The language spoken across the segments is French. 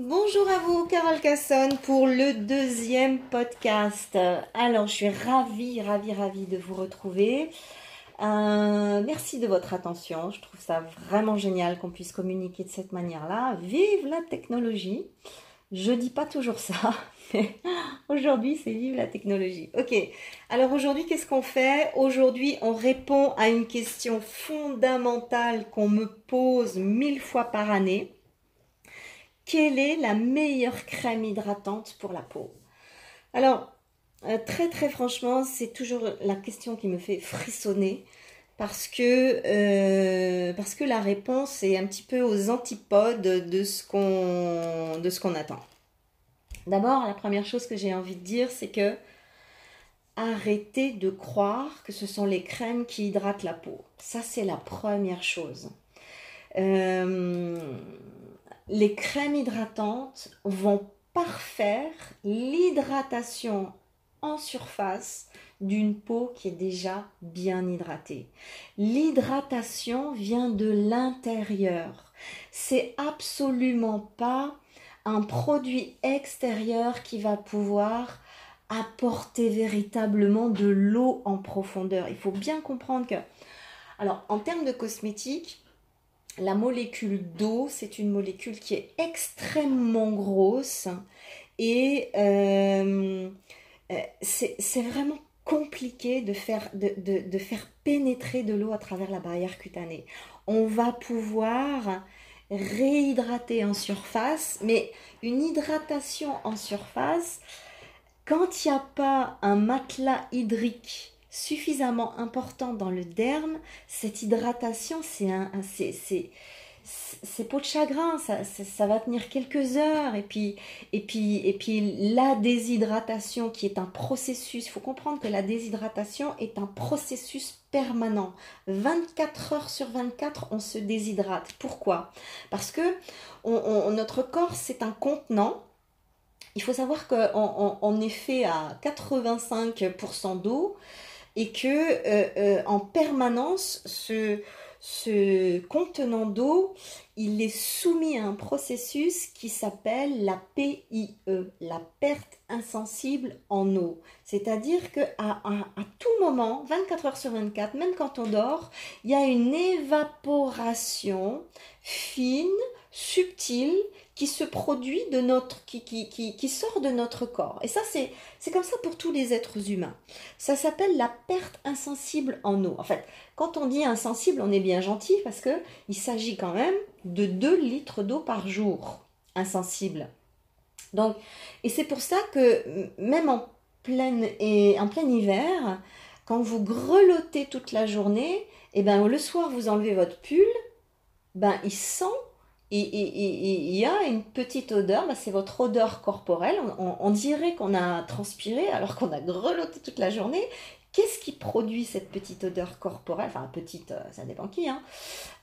Bonjour à vous, Carole Casson, pour le deuxième podcast. Alors, je suis ravie, ravie, ravie de vous retrouver. Euh, merci de votre attention. Je trouve ça vraiment génial qu'on puisse communiquer de cette manière-là. Vive la technologie. Je dis pas toujours ça, mais aujourd'hui c'est vive la technologie. Ok. Alors aujourd'hui, qu'est-ce qu'on fait? Aujourd'hui, on répond à une question fondamentale qu'on me pose mille fois par année. Quelle est la meilleure crème hydratante pour la peau? Alors, euh, très très franchement, c'est toujours la question qui me fait frissonner parce que, euh, parce que la réponse est un petit peu aux antipodes de ce qu'on, attend. D'abord, la première chose que j'ai envie de dire, c'est que arrêtez de croire que ce sont les crèmes qui hydratent la peau. Ça, c'est la première chose. Euh, les crèmes hydratantes vont parfaire l'hydratation en surface d'une peau qui est déjà bien hydratée. L'hydratation vient de l'intérieur. C'est absolument pas un produit extérieur qui va pouvoir apporter véritablement de l'eau en profondeur. Il faut bien comprendre que, alors en termes de cosmétiques, la molécule d'eau, c'est une molécule qui est extrêmement grosse et euh, euh, c'est vraiment compliqué de faire, de, faire pénétrer de l'eau à travers la barrière cutanée. On va pouvoir réhydrater en surface, mais une hydratation en surface, quand il n'y a pas un matelas hydrique suffisamment important dans le derme, cette hydratation, c'est un, c'est, c'est peau de chagrin, ça, va tenir quelques heures. Et puis, et, puis, et puis la déshydratation qui est un processus, il faut comprendre que la déshydratation est un processus permanent. 24 heures sur 24, on se déshydrate. Pourquoi? Parce que notre corps, c'est un contenant il faut savoir qu'on on, est fait à 85% d'eau et que euh, euh, en permanence ce, contenant d'eau, il est soumis à un processus qui s'appelle la PIE, la perte insensible en eau. C'est-à-dire que à, tout moment, 24 heures sur 24, même quand on dort, il y a une évaporation fine, subtile, qui se produit de notre, qui, qui, qui, qui sort de notre corps. Et ça, c'est, c'est comme ça pour tous les êtres humains. Ça s'appelle la perte insensible en eau. En fait, quand on dit insensible, on est bien gentil parce que il s'agit quand même de 2 litres d'eau par jour. Insensible. Donc, et c'est pour ça que même en plein, et, en plein hiver, quand vous grelottez toute la journée, et eh ben le soir vous enlevez votre pull, ben il sent il y a une petite odeur, bah, c'est votre odeur corporelle. On, dirait qu'on a transpiré alors qu'on a grelotté toute la journée. Qu'est-ce qui produit cette petite odeur corporelle? Enfin, petite, euh, ça dépend qui. Hein.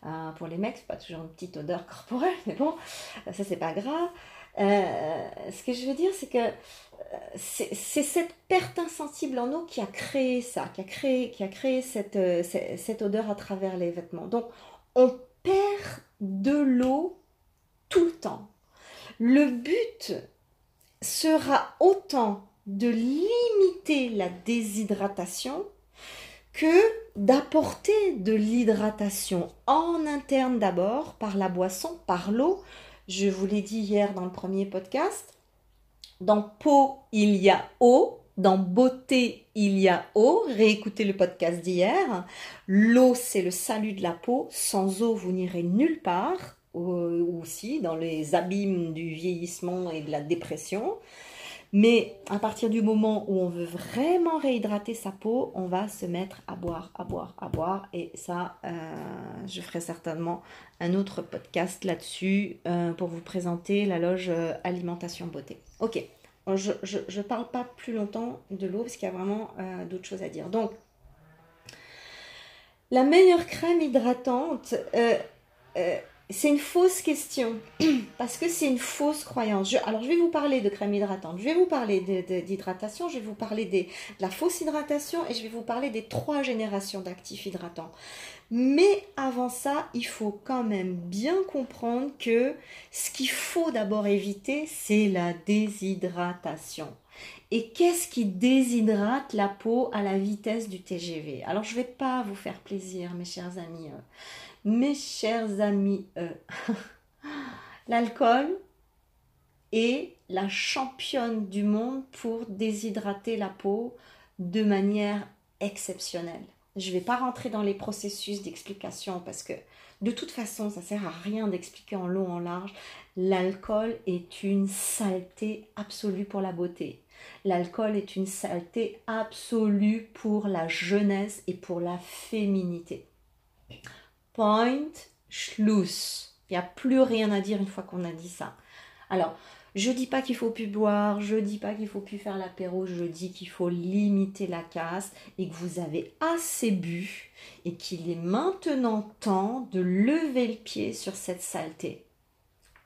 Euh, pour les mecs, c'est pas toujours une petite odeur corporelle, mais bon, ça c'est pas grave. Euh, ce que je veux dire, c'est que c'est cette perte insensible en eau qui a créé ça, qui a créé, qui a créé cette, cette odeur à travers les vêtements. Donc, on perd de l'eau tout le temps. Le but sera autant de limiter la déshydratation que d'apporter de l'hydratation en interne d'abord par la boisson, par l'eau. Je vous l'ai dit hier dans le premier podcast. Dans peau, il y a eau. Dans beauté, il y a eau. Réécoutez le podcast d'hier. L'eau, c'est le salut de la peau. Sans eau, vous n'irez nulle part. Aussi dans les abîmes du vieillissement et de la dépression. Mais à partir du moment où on veut vraiment réhydrater sa peau, on va se mettre à boire, à boire, à boire. Et ça, euh, je ferai certainement un autre podcast là-dessus euh, pour vous présenter la loge euh, alimentation beauté. Ok, je ne parle pas plus longtemps de l'eau parce qu'il y a vraiment euh, d'autres choses à dire. Donc, la meilleure crème hydratante, euh, euh, c'est une fausse question parce que c'est une fausse croyance. alors, je vais vous parler de crème hydratante, je vais vous parler d'hydratation, je vais vous parler de la fausse hydratation et je vais vous parler des trois générations d'actifs hydratants. Mais avant ça, il faut quand même bien comprendre que ce qu'il faut d'abord éviter, c'est la déshydratation. Et qu'est-ce qui déshydrate la peau à la vitesse du TGV Alors, je ne vais pas vous faire plaisir, mes chers amis. Mes chers amis, euh, l'alcool est la championne du monde pour déshydrater la peau de manière exceptionnelle. Je ne vais pas rentrer dans les processus d'explication parce que de toute façon, ça sert à rien d'expliquer en long, en large. L'alcool est une saleté absolue pour la beauté. L'alcool est une saleté absolue pour la jeunesse et pour la féminité. Point, Schluss. Il n'y a plus rien à dire une fois qu'on a dit ça. Alors, je dis pas qu'il faut plus boire, je dis pas qu'il faut plus faire l'apéro, je dis qu'il faut limiter la casse et que vous avez assez bu et qu'il est maintenant temps de lever le pied sur cette saleté.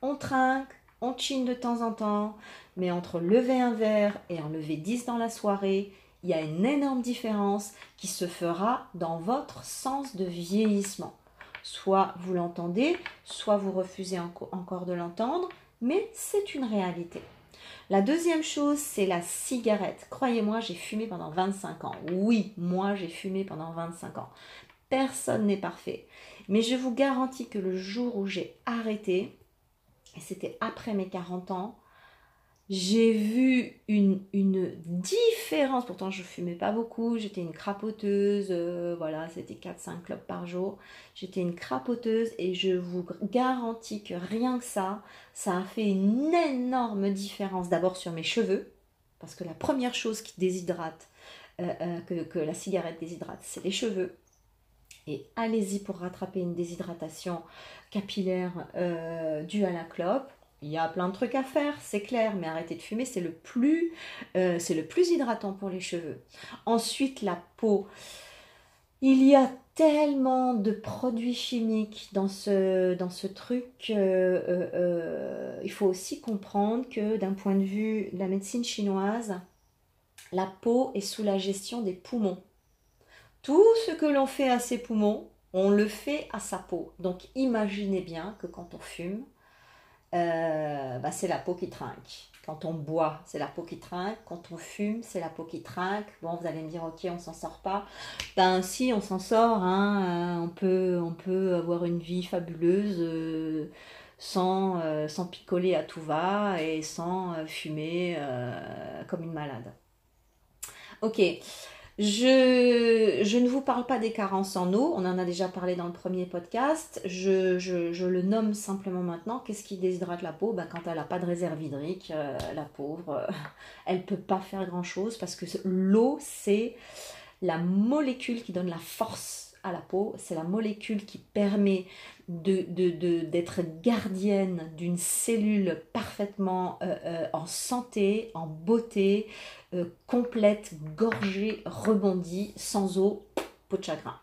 On trinque, on chine de temps en temps, mais entre lever un verre et en lever 10 dans la soirée, il y a une énorme différence qui se fera dans votre sens de vieillissement. Soit vous l'entendez, soit vous refusez encore de l'entendre, mais c'est une réalité. La deuxième chose, c'est la cigarette. Croyez-moi, j'ai fumé pendant 25 ans. Oui, moi, j'ai fumé pendant 25 ans. Personne n'est parfait. Mais je vous garantis que le jour où j'ai arrêté, c'était après mes 40 ans, j'ai vu une, différence. Pourtant, je fumais pas beaucoup. J'étais une crapoteuse. Euh, voilà, c'était 4-5 clopes par jour. J'étais une crapoteuse et je vous garantis que rien que ça, ça a fait une énorme différence. D'abord sur mes cheveux. Parce que la première chose qui déshydrate, euh, euh, que, que la cigarette déshydrate, c'est les cheveux. Et allez-y pour rattraper une déshydratation capillaire due à la clope il y a plein de trucs à faire, c'est clair, mais arrêter de fumer, c'est le plus, euh, c'est le plus hydratant pour les cheveux. Ensuite, la peau. Il y a tellement de produits chimiques dans ce, dans ce truc. Euh, euh, il faut aussi comprendre que d'un point de vue de la médecine chinoise, la peau est sous la gestion des poumons. Tout ce que l'on fait à ses poumons, on le fait à sa peau. Donc imaginez bien que quand on fume, euh, bah, c'est la peau qui trinque. Quand on boit, c'est la peau qui trinque. Quand on fume, c'est la peau qui trinque. Bon, vous allez me dire, ok, on s'en sort pas. Ben si, on s'en sort. Hein. Euh, on, peut, on peut avoir une vie fabuleuse euh, sans, sans picoler à tout va et sans fumer comme une malade. Ok. Je, ne vous parle pas des carences en eau, on en a déjà parlé dans le premier podcast. Je, le nomme simplement maintenant. Qu'est-ce qui déshydrate la peau? Ben, Quand elle n'a pas de réserve hydrique, euh, la pauvre, euh, elle ne peut pas faire grand-chose parce que l'eau, c'est la molécule qui donne la force à la peau. C'est la molécule qui permet d'être gardienne d'une cellule parfaitement euh, en santé, en beauté, euh, complète, gorgée, rebondie, sans eau, peau de chagrin.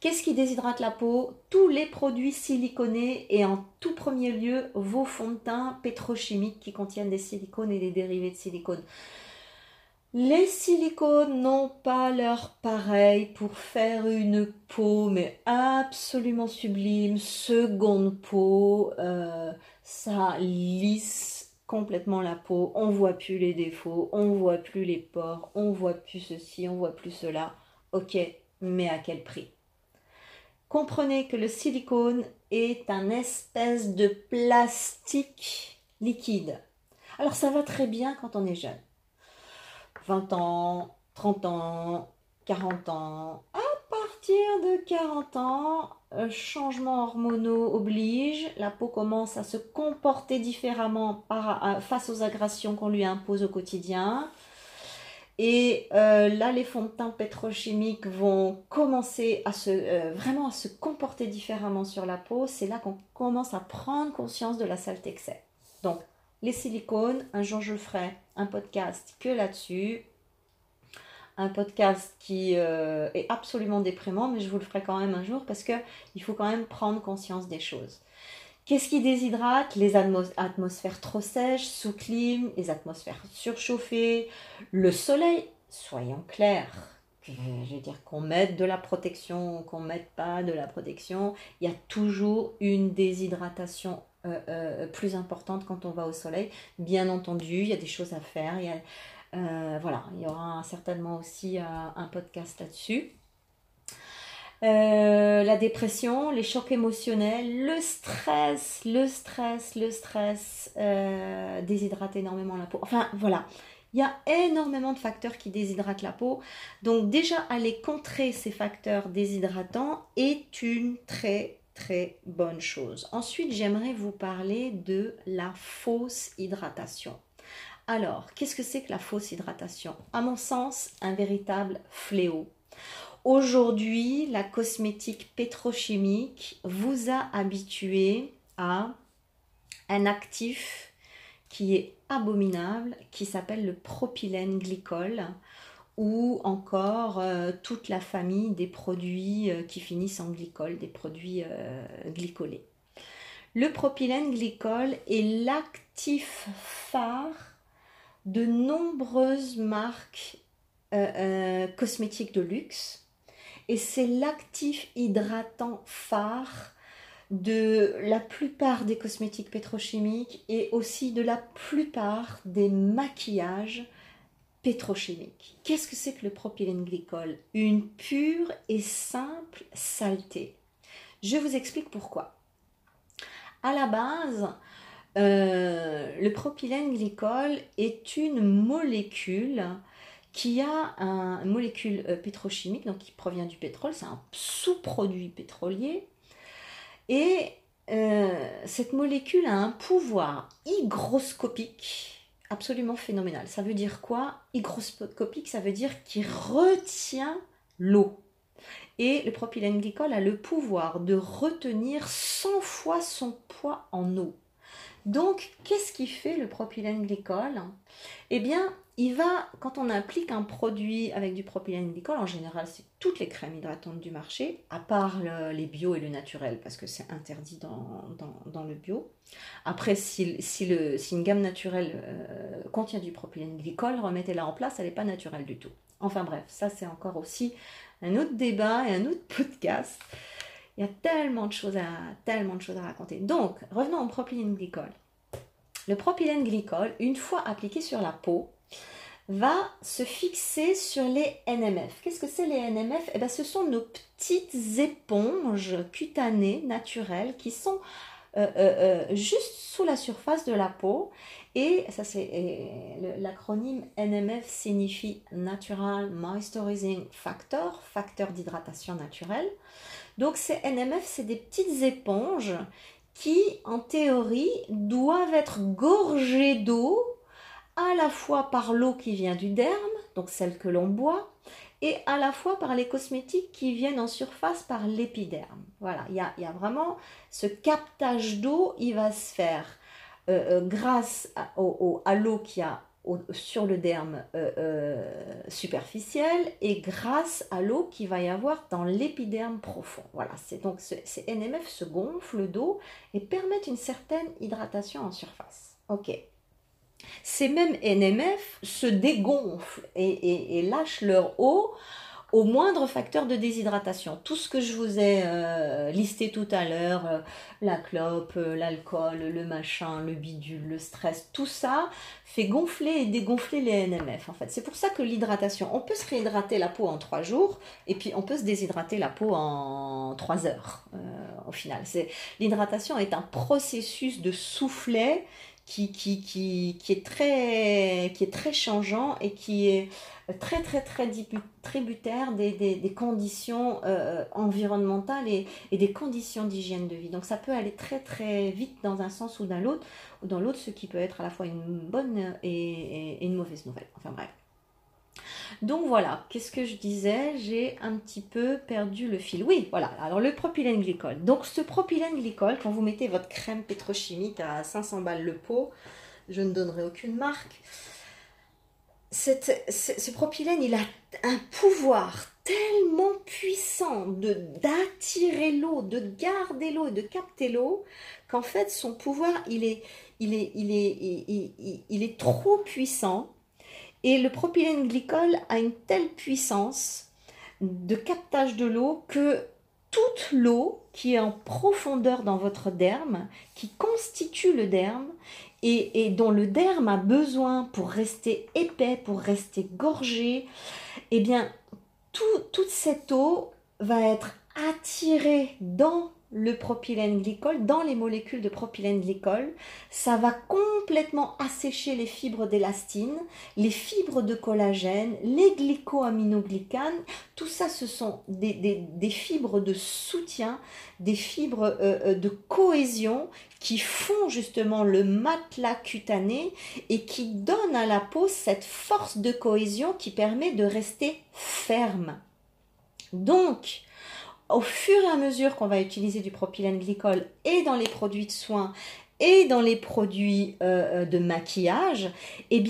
Qu'est-ce qui déshydrate la peau? Tous les produits siliconés et en tout premier lieu vos fonds de teint pétrochimiques qui contiennent des silicones et des dérivés de silicone. Les silicones n'ont pas leur pareil pour faire une peau, mais absolument sublime, seconde peau, euh, ça lisse complètement la peau, on voit plus les défauts, on voit plus les pores, on voit plus ceci, on voit plus cela. Ok, mais à quel prix? Comprenez que le silicone est un espèce de plastique liquide. Alors ça va très bien quand on est jeune. 20 ans, 30 ans, 40 ans. À partir de 40 ans, euh, changement hormonaux oblige, la peau commence à se comporter différemment face aux agressions qu'on lui impose au quotidien. Et euh, là, les fonds de teint pétrochimiques vont commencer à se, euh, vraiment à se comporter différemment sur la peau. C'est là qu'on commence à prendre conscience de la saleté que. Donc, les silicones, un jour je ferai un podcast que là-dessus. un podcast qui euh, est absolument déprimant, mais je vous le ferai quand même un jour parce que il faut quand même prendre conscience des choses. Qu'est-ce qui déshydrate? Les atmosphères trop sèches, sous clim, les atmosphères surchauffées, le soleil. Soyons clairs. Je veux dire qu'on mette de la protection, qu'on mette pas de la protection, il y a toujours une déshydratation euh, euh, plus importante quand on va au soleil. Bien entendu, il y a des choses à faire. Il euh, voilà, il y aura certainement aussi un podcast là-dessus. la dépression, les chocs émotionnels, le stress, le stress, le stress déshydrate énormément la peau. Enfin voilà, il y a énormément de facteurs qui déshydratent la peau. Donc déjà aller contrer ces facteurs déshydratants est une très bonne chose. Ensuite, j'aimerais vous parler de la fausse hydratation. Alors, qu'est-ce que c'est que la fausse hydratation? À mon sens, un véritable fléau. Aujourd'hui, la cosmétique pétrochimique vous a habitué à un actif qui est abominable, qui s'appelle le propylène glycol ou encore euh, toute la famille des produits euh, qui finissent en glycol, des produits euh, glycolés. Le propylène glycol est l'actif phare de nombreuses marques cosmétiques de luxe et c'est l'actif hydratant phare de la plupart des cosmétiques pétrochimiques et aussi de la plupart des maquillages pétrochimique. Qu'est-ce que c'est que le propylène glycol? Une pure et simple saleté. Je vous explique pourquoi. À la base, euh, le propylène glycol est une molécule qui a un, une molécule euh, pétrochimique, donc qui provient du pétrole, c'est un sous-produit pétrolier. Et euh, cette molécule a un pouvoir hygroscopique absolument phénoménal. Ça veut dire quoi? Hygroscopique, ça veut dire qu'il retient l'eau. Et le propylène glycol a le pouvoir de retenir 100 fois son poids en eau. Donc, qu'est-ce qui fait le propylène glycol? Eh bien, il va, quand on applique un produit avec du propylène glycol, en général, c'est toutes les crèmes hydratantes du marché, à part les bio et le naturel, parce que c'est interdit dans, le bio. Après, si, si, le, si une gamme naturelle euh, contient du propylène glycol, remettez-la en place, elle n'est pas naturelle du tout. Enfin bref, ça c'est encore aussi un autre débat et un autre podcast. Il y a de choses à, tellement de choses à raconter. Donc, revenons au propylène glycol. Le propylène glycol, une fois appliqué sur la peau, va se fixer sur les NMF. Qu'est-ce que c'est les NMF eh bien, Ce sont nos petites éponges cutanées naturelles qui sont euh, euh, euh, juste sous la surface de la peau. Et ça, c'est l'acronyme NMF signifie Natural Moisturizing Factor, facteur d'hydratation naturelle. Donc, ces NMF, c'est des petites éponges qui, en théorie, doivent être gorgées d'eau à la fois par l'eau qui vient du derme, donc celle que l'on boit, et à la fois par les cosmétiques qui viennent en surface par l'épiderme. Voilà, il y a, vraiment ce captage d'eau, il va se faire euh, euh, grâce à, l'eau qui a sur le derme euh, superficiel et grâce à l'eau qui va y avoir dans l'épiderme profond. Voilà, c'est donc ces NMF se gonflent d'eau et permettent une certaine hydratation en surface. Ok. Ces mêmes NMF se dégonflent et, lâchent leur eau au moindre facteur de déshydratation. Tout ce que je vous ai euh, listé tout à l'heure, euh, la clope, euh, l'alcool, le machin, le bidule, le stress, tout ça fait gonfler et dégonfler les NMF en fait. C'est pour ça que l'hydratation, on peut se réhydrater la peau en trois jours et puis on peut se déshydrater la peau en trois heures au final. L'hydratation est un processus de soufflet qui, qui, qui, qui, est très, qui est très changeant et qui est très très très tributaire des, des, conditions euh, environnementales et, et, des conditions d'hygiène de vie. Donc ça peut aller très très vite dans un sens ou dans l'autre, ou dans l'autre, ce qui peut être à la fois une bonne et, et une mauvaise nouvelle. Enfin bref. Donc voilà, qu'est-ce que je disais? J'ai un petit peu perdu le fil. Oui, voilà, alors le propylène glycol. Donc ce propylène glycol, quand vous mettez votre crème pétrochimique à 500 balles le pot, je ne donnerai aucune marque, ce propylène, il a un pouvoir tellement puissant d'attirer l'eau, de garder l'eau et de capter l'eau, qu'en fait son pouvoir il est, il est, il est, il, est trop puissant. Et le propylène glycol a une telle puissance de captage de l'eau que toute l'eau qui est en profondeur dans votre derme, qui constitue le derme, et, dont le derme a besoin pour rester épais, pour rester gorgé, eh bien, toute cette eau va être attirée dans le propylène glycol, dans les molécules de propylène glycol, ça va complètement assécher les fibres d'élastine, les fibres de collagène, les glycoaminoglycanes. Tout ça, ce sont des, fibres de soutien, des fibres euh, euh, de cohésion qui font justement le matelas cutané et qui donnent à la peau cette force de cohésion qui permet de rester ferme. Donc, au fur et à mesure qu'on va utiliser du propylène glycol et dans les produits de soins et dans les produits euh, euh, de maquillage, eh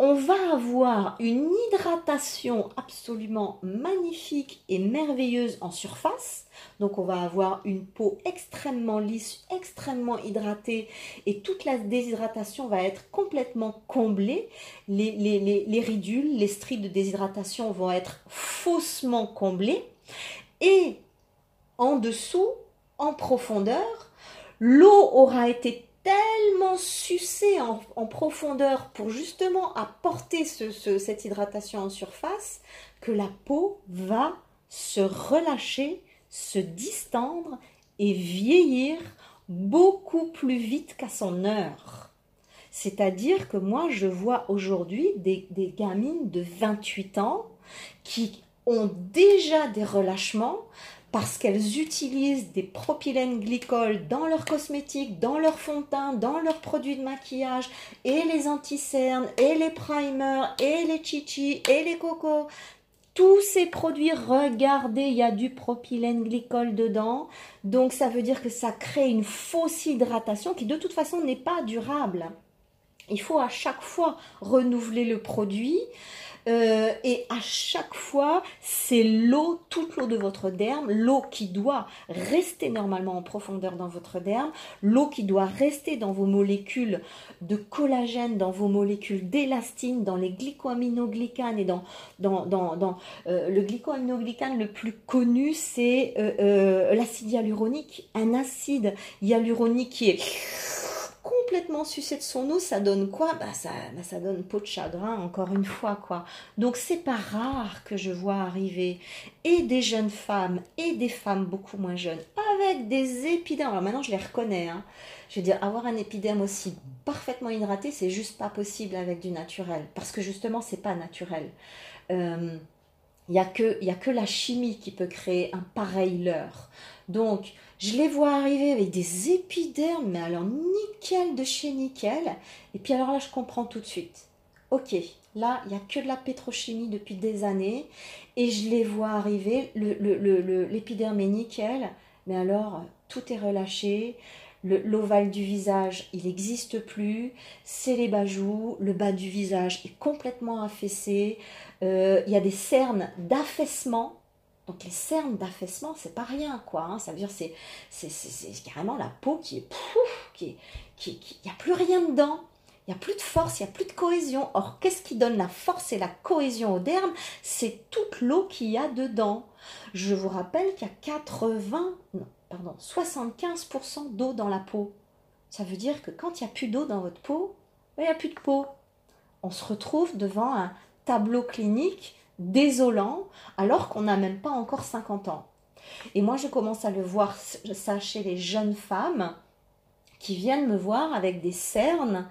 on va avoir une hydratation absolument magnifique et merveilleuse en surface. Donc on va avoir une peau extrêmement lisse, extrêmement hydratée et toute la déshydratation va être complètement comblée. Les, les ridules, les stries de déshydratation vont être faussement comblées. Et en dessous, en profondeur. L'eau aura été tellement sucée en, profondeur pour justement apporter cette hydratation en surface que la peau va se relâcher, se distendre et vieillir beaucoup plus vite qu'à son heure. C'est-à-dire que moi, je vois aujourd'hui des, des gamines de 28 ans qui ont déjà des relâchements parce qu'elles utilisent des propylènes glycols dans leurs cosmétiques, dans leurs fonds de teint, dans leurs produits de maquillage, et les anti-cernes, et les primers, et les chichi, et les cocos. Tous ces produits, regardez, il y a du propylène glycol dedans. Donc ça veut dire que ça crée une fausse hydratation qui de toute façon n'est pas durable. Il faut à chaque fois renouveler le produit. Euh, et à chaque fois, c'est l'eau, toute l'eau de votre derme, l'eau qui doit rester normalement en profondeur dans votre derme, l'eau qui doit rester dans vos molécules de collagène, dans vos molécules d'élastine, dans les glycoaminoglycanes et dans euh, le glycoaminoglycane le plus connu, c'est euh, l'acide hyaluronique, un acide hyaluronique qui est complètement sucé de son eau, ça donne quoi? Bah ça, bah ça donne peau de chagrin, encore une fois, quoi. Donc c'est pas rare que je vois arriver et des jeunes femmes et des femmes beaucoup moins jeunes avec des épidermes. Alors maintenant je les reconnais, hein. Je veux dire, avoir un épiderme aussi parfaitement hydraté, c'est juste pas possible avec du naturel. Parce que justement, c'est pas naturel. Euh, il n'y a, que, a que la chimie qui peut créer un pareil leurre. Donc, je les vois arriver avec des épidermes, mais alors nickel de chez nickel. Et puis alors là, je comprends tout de suite. Ok, là, il n'y a que de la pétrochimie depuis des années. Et je les vois arriver, l'épiderme le, est nickel, mais alors tout est relâché. L'ovale du visage, il n'existe plus. C'est les bajoux. Le bas du visage est complètement affaissé. Euh, il y a des cernes d'affaissement donc les cernes d'affaissement, c'est pas rien, quoi. Hein. Ça veut dire c'est c'est carrément la peau qui est pouf, qui qui, il n'y a plus rien dedans. Il n'y a plus de force, il n'y a plus de cohésion. Or, qu'est-ce qui donne la force et la cohésion au derme? C'est toute l'eau qu'il y a dedans. Je vous rappelle qu'il y a 80, non, pardon, 75% d'eau dans la peau. Ça veut dire que quand il n'y a plus d'eau dans votre peau, il n'y a plus de peau. On se retrouve devant un tableau clinique désolant alors qu'on n'a même pas encore 50 ans. Et moi, je commence à le voir ça chez les jeunes femmes qui viennent me voir avec des cernes,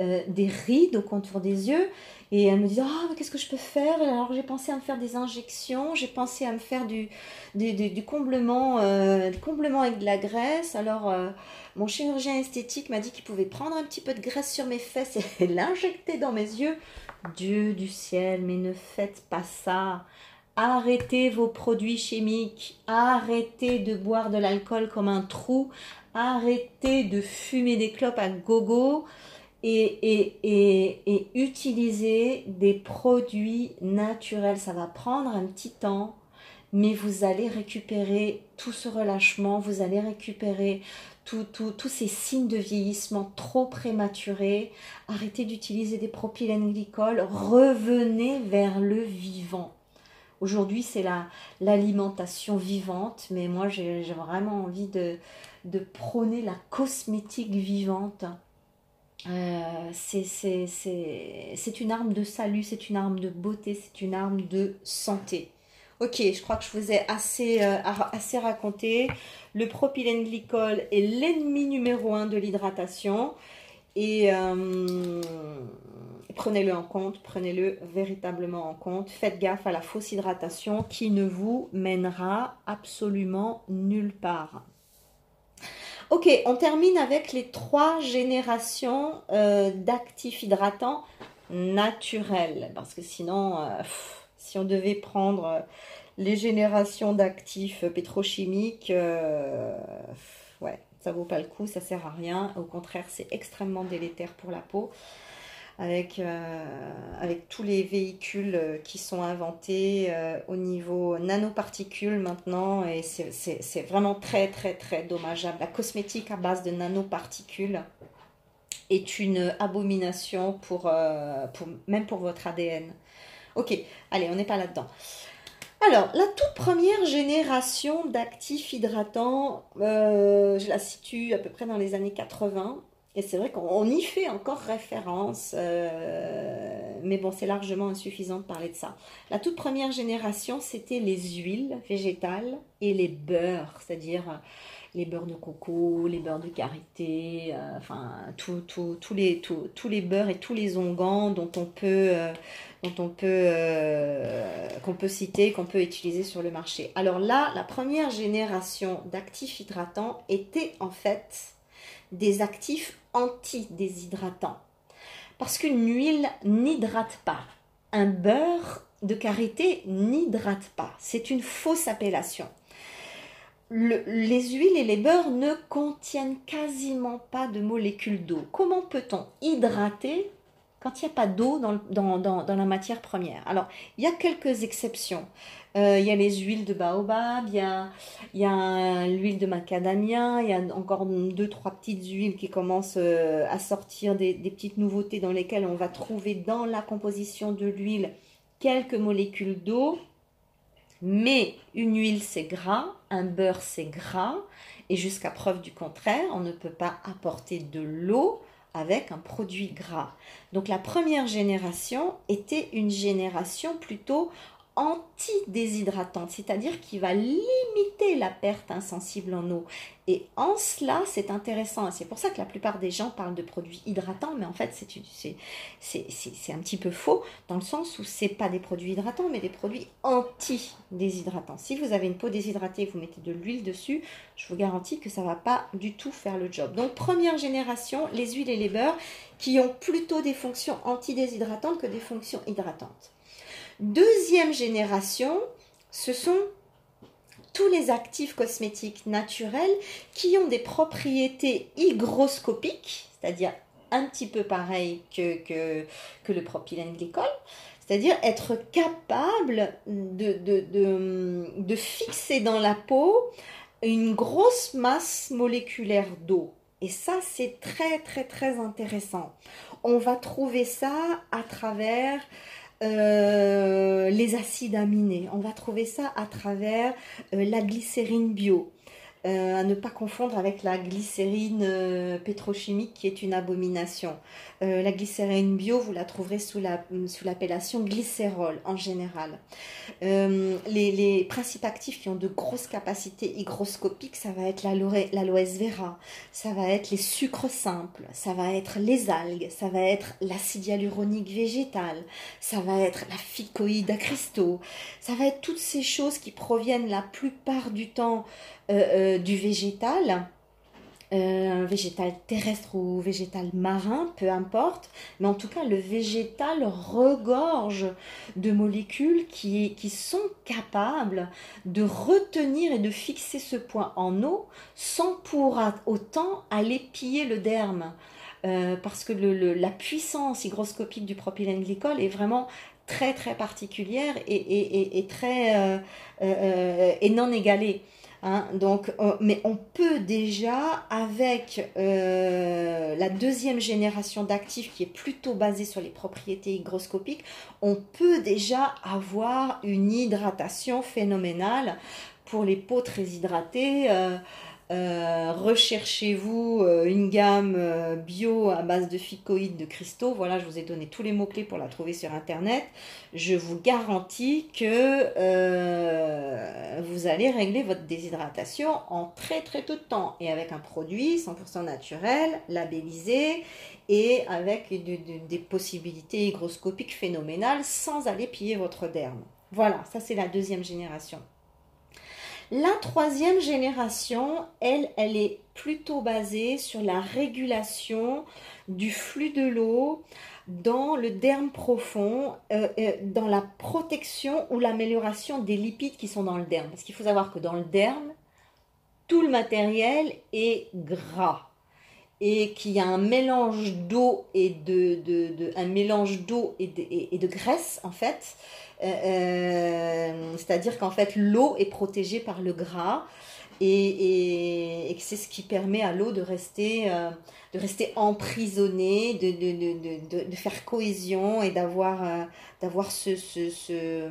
euh, des rides au contour des yeux, et elles me disent Ah, qu'est-ce que je peux faire? Alors j'ai pensé à me faire des injections, j'ai pensé à me faire du, du, comblement, euh, comblement avec de la graisse. Alors euh, mon chirurgien esthétique m'a dit qu'il pouvait prendre un petit peu de graisse sur mes fesses et l'injecter dans mes yeux. Dieu du ciel, mais ne faites pas ça. Arrêtez vos produits chimiques, arrêtez de boire de l'alcool comme un trou, arrêtez de fumer des clopes à gogo et, et, utiliser des produits naturels. Ça va prendre un petit temps, mais vous allez récupérer tout ce relâchement, vous allez récupérer tous ces signes de vieillissement trop prématurés. Arrêtez d'utiliser des propylènes-glycols, revenez vers le vivant. Aujourd'hui, c'est l'alimentation vivante, mais moi, j'ai vraiment envie de, de prôner la cosmétique vivante euh, c'est une arme de salut, c'est une arme de beauté, c'est une arme de santé. Ok, je crois que je vous ai assez, euh, assez raconté. Le propylène glycol est l'ennemi numéro un de l'hydratation. Et euh, prenez-le en compte, prenez-le véritablement en compte. Faites gaffe à la fausse hydratation qui ne vous mènera absolument nulle part. Ok, on termine avec les trois générations euh, d'actifs hydratants naturels. Parce que sinon, si on devait prendre euh, les générations d'actifs pétrochimiques, ouais, ça vaut pas le coup, ça sert à rien. Au contraire, c'est extrêmement délétère pour la peau avec, euh, avec tous les véhicules euh, qui sont inventés euh, au niveau nanoparticules maintenant et c'est vraiment très très très dommageable. La cosmétique à base de nanoparticules est une abomination pour, pour même pour votre ADN. Ok, allez, on n'est pas là-dedans. Alors, la toute première génération d'actifs hydratants, je la situe à peu près dans les années 80. Et c'est vrai qu'on y fait encore référence, euh, mais bon, c'est largement insuffisant de parler de ça. La toute première génération, c'était les huiles végétales et les beurres, c'est-à-dire euh, les beurres de coco, les beurres de karité, euh, enfin tous les, les beurres et tous les onguents dont on peut, on peut, qu'on peut citer, qu'on peut utiliser sur le marché. Alors là, la première génération d'actifs hydratants était en fait des actifs anti-déshydratants. Parce qu'une huile n'hydrate pas. Un beurre de karité n'hydrate pas. C'est une fausse appellation. les huiles et les beurres ne contiennent quasiment pas de molécules d'eau. Comment peut-on hydrater quand il n'y a pas d'eau dans, la matière première Alors, il y a quelques exceptions. Euh, il y a les huiles de baobab, il y a, l'huile de macadamia, il y a encore deux, trois petites huiles qui commencent euh, à sortir des, petites nouveautés dans lesquelles on va trouver dans la composition de l'huile quelques molécules d'eau. Mais une huile c'est gras, un beurre c'est gras, et jusqu'à preuve du contraire, on ne peut pas apporter de l'eau avec un produit gras. Donc la première génération était une génération plutôt anti-déshydratante, c'est-à-dire qui va limiter la perte insensible en eau. Et en cela, c'est intéressant. C'est pour ça que la plupart des gens parlent de produits hydratants, mais en fait, c'est un petit peu faux, dans le sens où ce pas des produits hydratants, mais des produits anti-déshydratants. Si vous avez une peau déshydratée vous mettez de l'huile dessus, je vous garantis que ça ne va pas du tout faire le job. Donc, première génération, les huiles et les beurres qui ont plutôt des fonctions anti-déshydratantes que des fonctions hydratantes. Deuxième génération, ce sont tous les actifs cosmétiques naturels qui ont des propriétés hygroscopiques, c'est-à-dire un petit peu pareil que, le propylène glycol, c'est-à-dire être capable de, de, de, fixer dans la peau une grosse masse moléculaire d'eau. Et ça, c'est très, très, très intéressant. On va trouver ça à travers euh, les acides aminés. On va trouver ça à travers euh, la glycérine bio. Euh, à ne pas confondre avec la glycérine pétrochimique qui est une abomination. Euh, la glycérine bio, vous la trouverez sous l'appellation la, glycérol en général. Les, les, principes actifs qui ont de grosses capacités hygroscopiques, ça va être l'aloès vera, ça va être les sucres simples, ça va être les algues, ça va être l'acide hyaluronique végétal, ça va être la phycoïde à cristaux, ça va être toutes ces choses qui proviennent la plupart du temps euh, euh, du végétal, euh, végétal terrestre ou végétal marin, peu importe, mais en tout cas le végétal regorge de molécules qui, qui sont capables de retenir et de fixer ce point en eau sans pour autant aller piller le derme. parce que la puissance hygroscopique du propylène glycol est vraiment très très particulière et, très et non égalée. Hein. donc, mais on peut déjà, avec la deuxième génération d'actifs qui est plutôt basée sur les propriétés hygroscopiques, on peut déjà avoir une hydratation phénoménale pour les peaux très hydratées. Euh, recherchez-vous euh, une gamme euh, bio à base de phycoïdes de cristaux. Voilà, je vous ai donné tous les mots-clés pour la trouver sur Internet. Je vous garantis que vous allez régler votre déshydratation en très très peu de temps et avec un produit 100% naturel, labellisé et avec des possibilités hygroscopiques phénoménales sans aller piller votre derme. Voilà, ça c'est la deuxième génération. La troisième génération, elle, elle est plutôt basée sur la régulation du flux de l'eau dans le derme profond, euh, euh, dans la protection ou l'amélioration des lipides qui sont dans le derme. Parce qu'il faut savoir que dans le derme, tout le matériel est gras et qu'il y a un mélange d'eau et de, un mélange d'eau et et de graisse en fait. Euh, euh, c'est-à-dire qu'en fait l'eau est protégée par le gras et, et, c'est ce qui permet à l'eau de rester, euh, de rester emprisonnée, de, de, de, de, faire cohésion et d'avoir d'avoir ce, ce,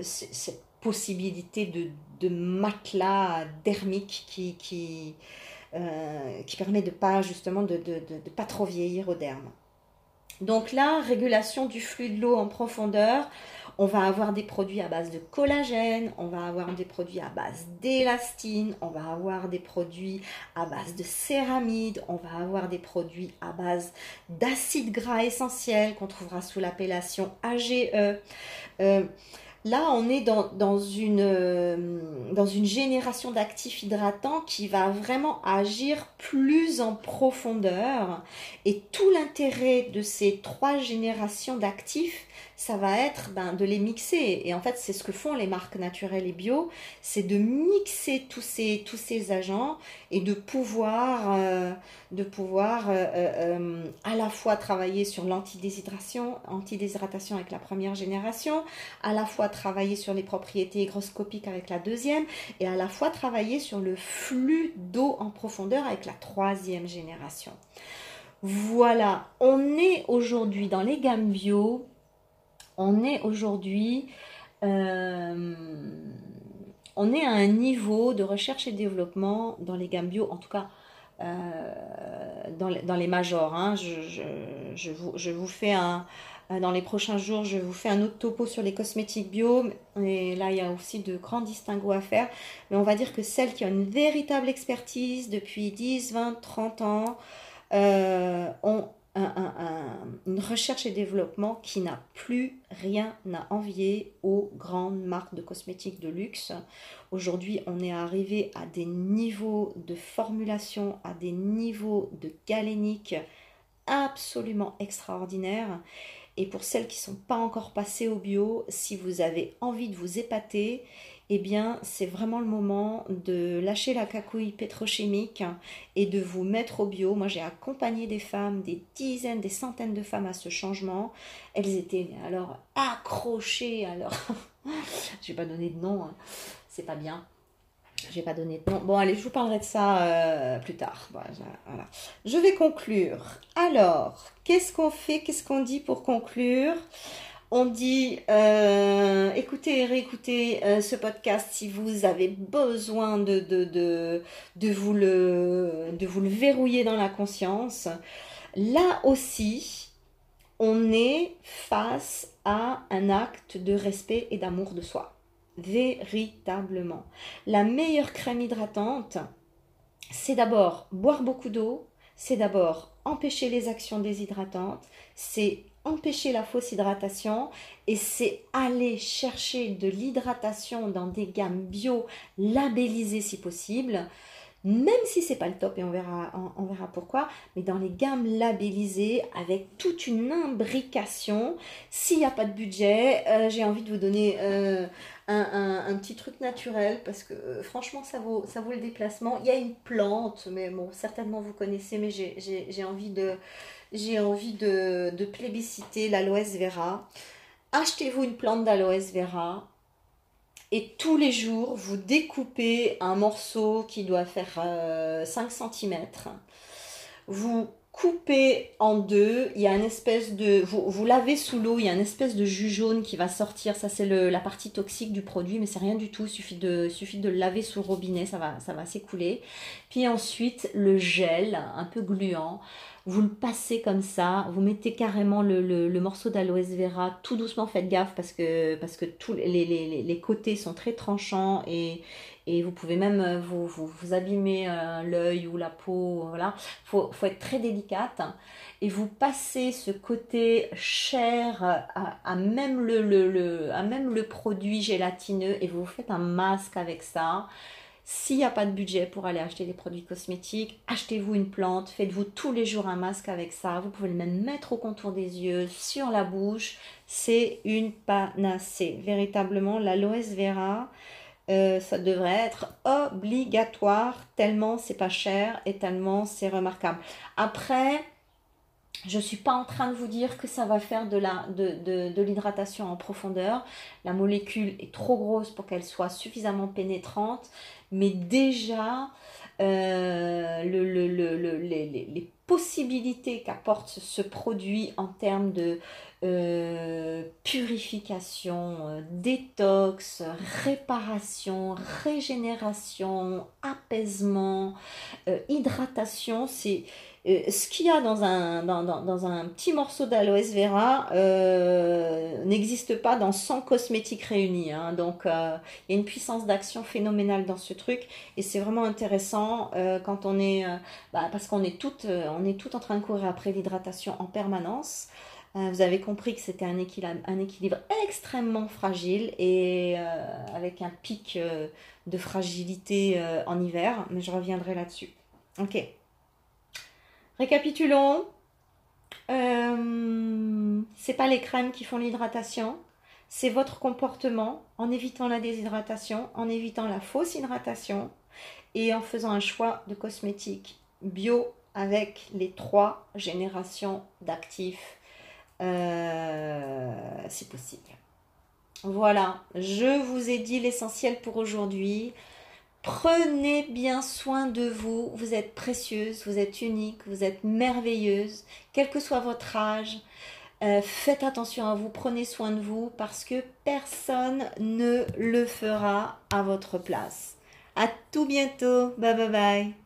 cette possibilité de, matelas dermique qui, qui, qui permet de pas justement de, de, pas trop vieillir au derme. Donc là, régulation du flux de l'eau en profondeur, on va avoir des produits à base de collagène, on va avoir des produits à base d'élastine, on va avoir des produits à base de céramide, on va avoir des produits à base d'acide gras essentiel qu'on trouvera sous l'appellation AGE. Euh, là, on est dans, une, euh, dans une génération d'actifs hydratants qui va vraiment agir plus en profondeur. Et tout l'intérêt de ces trois générations d'actifs, ça va être ben, de les mixer. Et en fait, c'est ce que font les marques naturelles et bio, c'est de mixer tous ces, tous ces agents et de pouvoir, euh, de pouvoir euh, euh, à la fois travailler sur l'antidéshydratation, antidéshydratation avec la première génération, à la fois travailler sur les propriétés hygroscopiques avec la deuxième, et à la fois travailler sur le flux d'eau en profondeur avec la troisième génération. Voilà, on est aujourd'hui dans les gammes bio on est aujourd'hui, euh, on est à un niveau de recherche et développement dans les gammes bio, en tout cas euh, dans, les, dans, majors. Hein. Je, vous, fais un, dans les prochains jours, je vous fais un autre topo sur les cosmétiques bio. Et là, il y a aussi de grands distinguos à faire. Mais on va dire que celles qui ont une véritable expertise depuis 10, 20, 30 ans euh, ont une recherche et développement qui n'a plus rien à envier aux grandes marques de cosmétiques de luxe. Aujourd'hui, on est arrivé à des niveaux de formulation, à des niveaux de galénique absolument extraordinaires. Et pour celles qui ne sont pas encore passées au bio, si vous avez envie de vous épater, eh bien, c'est vraiment le moment de lâcher la cacouille pétrochimique et de vous mettre au bio. Moi, j'ai accompagné des femmes, des dizaines, des centaines de femmes à ce changement. Elles étaient alors accrochées. Alors, je vais pas donner de nom, hein. c'est pas bien. Je vais pas donner de nom. Bon, allez, je vous parlerai de ça euh, plus tard. Je vais conclure. Alors, qu'est-ce qu'on fait? Qu'est-ce qu'on dit pour conclure? On dit euh, écoutez et réécoutez euh, ce podcast si vous avez besoin de, de, vous le, de vous le verrouiller dans la conscience. Là aussi, on est face à un acte de respect et d'amour de soi. Véritablement. La meilleure crème hydratante, c'est d'abord boire beaucoup d'eau, c'est d'abord empêcher les actions déshydratantes, c'est empêcher la fausse hydratation et c'est aller chercher de l'hydratation dans des gammes bio labellisées si possible. Même si c'est pas le top et on verra, pourquoi, mais dans les gammes labellisées avec toute une imbrication. S'il n'y a pas de budget, euh, j'ai envie de vous donner euh, un, petit truc naturel parce que euh, franchement ça vaut, le déplacement. Il y a une plante, mais bon, certainement vous connaissez, mais j'ai envie de j'ai envie de, de plébisciter l'aloès vera. Achetez-vous une plante d'aloès vera, et tous les jours, vous découpez un morceau qui doit faire 5 euh, cm. Vous coupez en deux, il y a une espèce de... Vous, lavez sous l'eau, il y a une espèce de jus jaune qui va sortir. Ça, c'est la partie toxique du produit, mais c'est rien du tout. Il suffit de, de le laver sous le robinet, ça va s'écouler. Puis ensuite, le gel, un peu gluant vous le passez comme ça, vous mettez carrément le, morceau d'aloès vera tout doucement, faites gaffe parce que, parce que tous les, les, côtés sont très tranchants et, et vous pouvez même euh, vous, vous, abîmer euh, l'œil ou la peau, voilà. Faut, faut être très délicate et vous passez ce côté chair à, à même, le, le, à même le produit gélatineux et vous faites un masque avec ça. S'il n'y a pas de budget pour aller acheter des produits cosmétiques, achetez-vous une plante, faites-vous tous les jours un masque avec ça. Vous pouvez le même mettre au contour des yeux, sur la bouche. C'est une panacée. Véritablement, l'aloès vera, euh, ça devrait être obligatoire tellement c'est pas cher et tellement c'est remarquable. Après, je ne suis pas en train de vous dire que ça va faire de, la, de, de, l'hydratation en profondeur. La molécule est trop grosse pour qu'elle soit suffisamment pénétrante. Mais déjà, euh, le, le, le, les, les, possibilités qu'apporte ce produit en termes de euh, purification, euh, détox, réparation, régénération, apaisement, hydratation, c'est euh, ce qu'il y a dans un, dans, dans, un petit morceau d'aloès vera euh, n'existe pas dans 100 cosmétiques réunis. Hein. Donc, euh, il y a une puissance d'action phénoménale dans ce truc. Et c'est vraiment intéressant quand on est... Bah, parce qu'on est toutes on est tout en train de courir après l'hydratation en permanence. vous avez compris que c'était un équilibre, un équilibre extrêmement fragile et avec un pic de fragilité en hiver. Mais je reviendrai là-dessus. Ok. Récapitulons. Euh, c'est pas les crèmes qui font l'hydratation, c'est votre comportement en évitant la déshydratation, en évitant la fausse hydratation et en faisant un choix de cosmétiques bio avec les trois générations d'actifs euh, si possible. Voilà, je vous ai dit l'essentiel pour aujourd'hui. Prenez bien soin de vous. Vous êtes précieuse, vous êtes unique, vous êtes merveilleuse, quel que soit votre âge. Euh, faites attention à vous, prenez soin de vous parce que personne ne le fera à votre place. À tout bientôt. Bye bye bye.